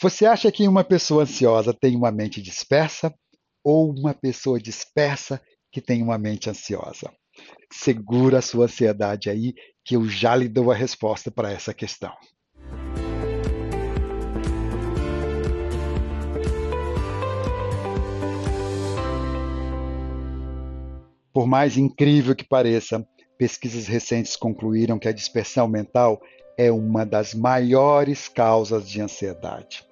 Você acha que uma pessoa ansiosa tem uma mente dispersa ou uma pessoa dispersa que tem uma mente ansiosa? Segura a sua ansiedade aí, que eu já lhe dou a resposta para essa questão. Por mais incrível que pareça, pesquisas recentes concluíram que a dispersão mental é uma das maiores causas de ansiedade.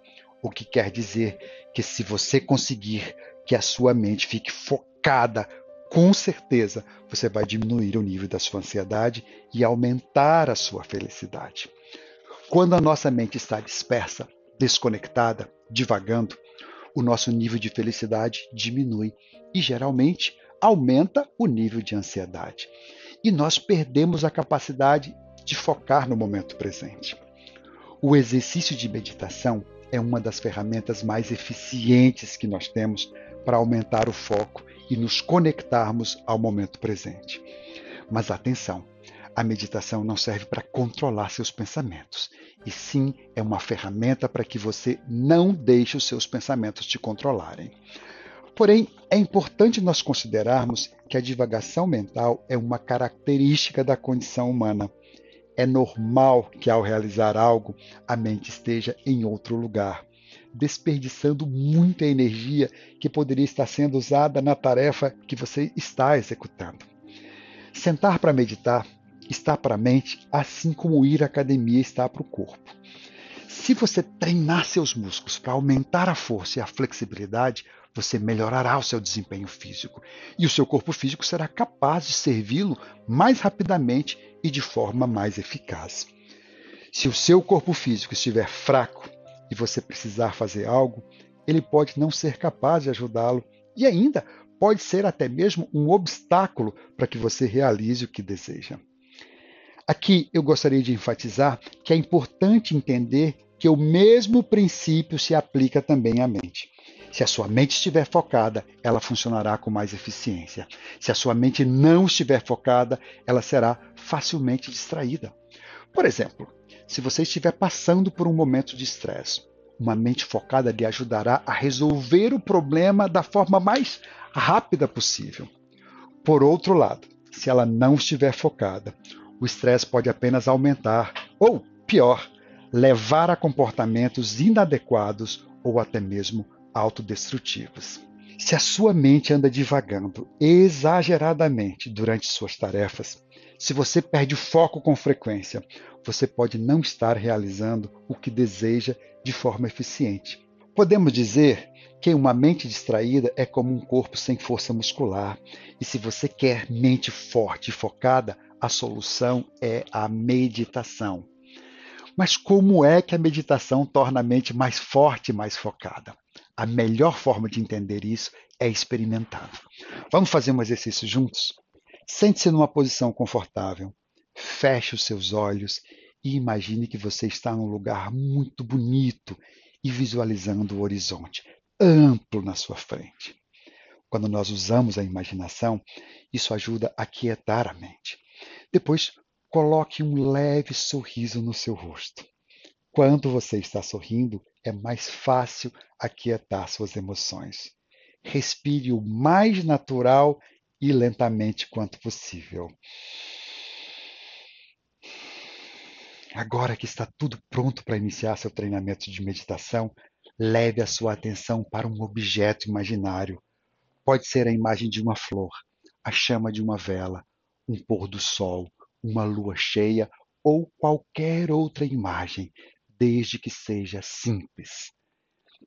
O que quer dizer que se você conseguir que a sua mente fique focada, com certeza você vai diminuir o nível da sua ansiedade e aumentar a sua felicidade. Quando a nossa mente está dispersa, desconectada, divagando, o nosso nível de felicidade diminui e geralmente aumenta o nível de ansiedade. E nós perdemos a capacidade de focar no momento presente. O exercício de meditação é uma das ferramentas mais eficientes que nós temos para aumentar o foco e nos conectarmos ao momento presente. Mas atenção, a meditação não serve para controlar seus pensamentos, e sim é uma ferramenta para que você não deixe os seus pensamentos te controlarem. Porém, é importante nós considerarmos que a divagação mental é uma característica da condição humana. É normal que ao realizar algo, a mente esteja em outro lugar, desperdiçando muita energia que poderia estar sendo usada na tarefa que você está executando. Sentar para meditar está para a mente, assim como ir à academia está para o corpo. Se você treinar seus músculos para aumentar a força e a flexibilidade, você melhorará o seu desempenho físico e o seu corpo físico será capaz de servi-lo mais rapidamente e de forma mais eficaz. Se o seu corpo físico estiver fraco e você precisar fazer algo, ele pode não ser capaz de ajudá-lo e ainda pode ser até mesmo um obstáculo para que você realize o que deseja. Aqui eu gostaria de enfatizar que é importante entender que o mesmo princípio se aplica também à mente. Se a sua mente estiver focada, ela funcionará com mais eficiência. Se a sua mente não estiver focada, ela será facilmente distraída. Por exemplo, se você estiver passando por um momento de estresse, uma mente focada lhe ajudará a resolver o problema da forma mais rápida possível. Por outro lado, se ela não estiver focada, o estresse pode apenas aumentar ou, pior, levar a comportamentos inadequados ou até mesmo autodestrutivas. Se a sua mente anda divagando exageradamente durante suas tarefas, se você perde o foco com frequência, você pode não estar realizando o que deseja de forma eficiente. Podemos dizer que uma mente distraída é como um corpo sem força muscular, e se você quer mente forte e focada, a solução é a meditação. Mas como é que a meditação torna a mente mais forte e mais focada? A melhor forma de entender isso é experimentando. Vamos fazer um exercício juntos? Sente-se numa posição confortável, feche os seus olhos e imagine que você está num lugar muito bonito e visualizando o horizonte amplo na sua frente. Quando nós usamos a imaginação, isso ajuda a quietar a mente. Depois, coloque um leve sorriso no seu rosto. Quando você está sorrindo, é mais fácil aquietar suas emoções. Respire o mais natural e lentamente quanto possível. Agora que está tudo pronto para iniciar seu treinamento de meditação, leve a sua atenção para um objeto imaginário. Pode ser a imagem de uma flor, a chama de uma vela, um pôr do sol, uma lua cheia ou qualquer outra imagem desde que seja simples.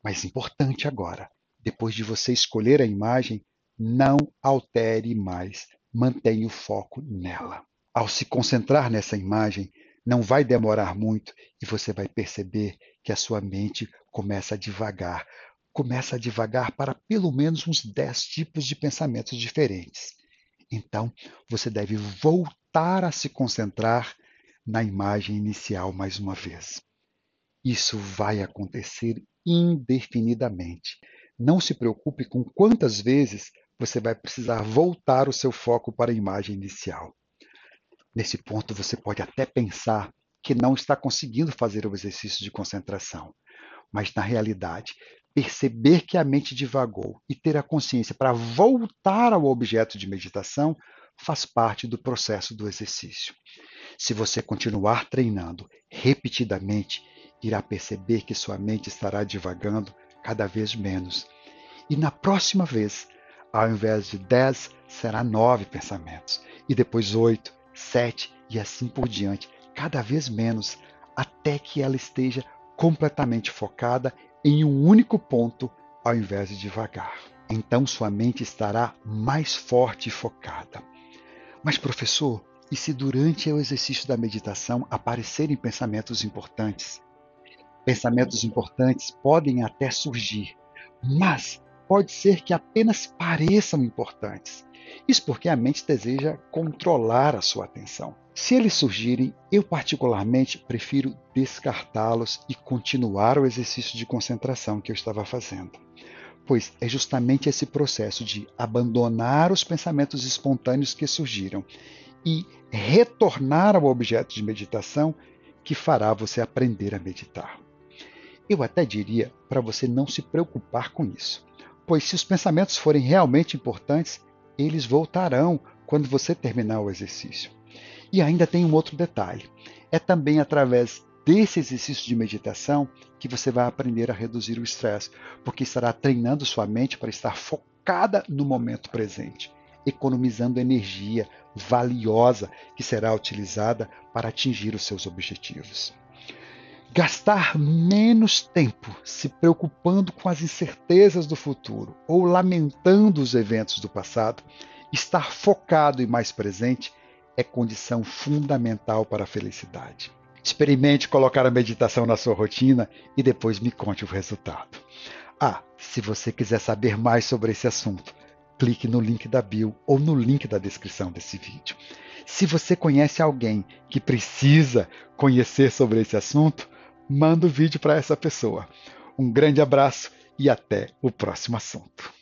Mas importante agora, depois de você escolher a imagem, não altere mais, mantenha o foco nela. Ao se concentrar nessa imagem, não vai demorar muito e você vai perceber que a sua mente começa a devagar, começa a devagar para pelo menos uns 10 tipos de pensamentos diferentes. Então, você deve voltar a se concentrar na imagem inicial mais uma vez. Isso vai acontecer indefinidamente. Não se preocupe com quantas vezes você vai precisar voltar o seu foco para a imagem inicial. Nesse ponto, você pode até pensar que não está conseguindo fazer o exercício de concentração. mas na realidade, perceber que a mente divagou e ter a consciência para voltar ao objeto de meditação faz parte do processo do exercício. Se você continuar treinando repetidamente, irá perceber que sua mente estará divagando cada vez menos. E na próxima vez, ao invés de 10, será 9 pensamentos, e depois 8, 7 e assim por diante, cada vez menos, até que ela esteja completamente focada em um único ponto ao invés de devagar. Então sua mente estará mais forte e focada. Mas, professor, e se durante o exercício da meditação aparecerem pensamentos importantes? Pensamentos importantes podem até surgir, mas pode ser que apenas pareçam importantes. Isso porque a mente deseja controlar a sua atenção. Se eles surgirem, eu particularmente prefiro descartá-los e continuar o exercício de concentração que eu estava fazendo. Pois é justamente esse processo de abandonar os pensamentos espontâneos que surgiram e retornar ao objeto de meditação que fará você aprender a meditar. Eu até diria para você não se preocupar com isso, pois se os pensamentos forem realmente importantes, eles voltarão quando você terminar o exercício. E ainda tem um outro detalhe: é também através desse exercício de meditação que você vai aprender a reduzir o estresse, porque estará treinando sua mente para estar focada no momento presente, economizando energia valiosa que será utilizada para atingir os seus objetivos. Gastar menos tempo se preocupando com as incertezas do futuro ou lamentando os eventos do passado, estar focado e mais presente é condição fundamental para a felicidade. Experimente colocar a meditação na sua rotina e depois me conte o resultado. Ah, se você quiser saber mais sobre esse assunto, clique no link da bio ou no link da descrição desse vídeo. Se você conhece alguém que precisa conhecer sobre esse assunto, manda o vídeo para essa pessoa. Um grande abraço e até o próximo assunto.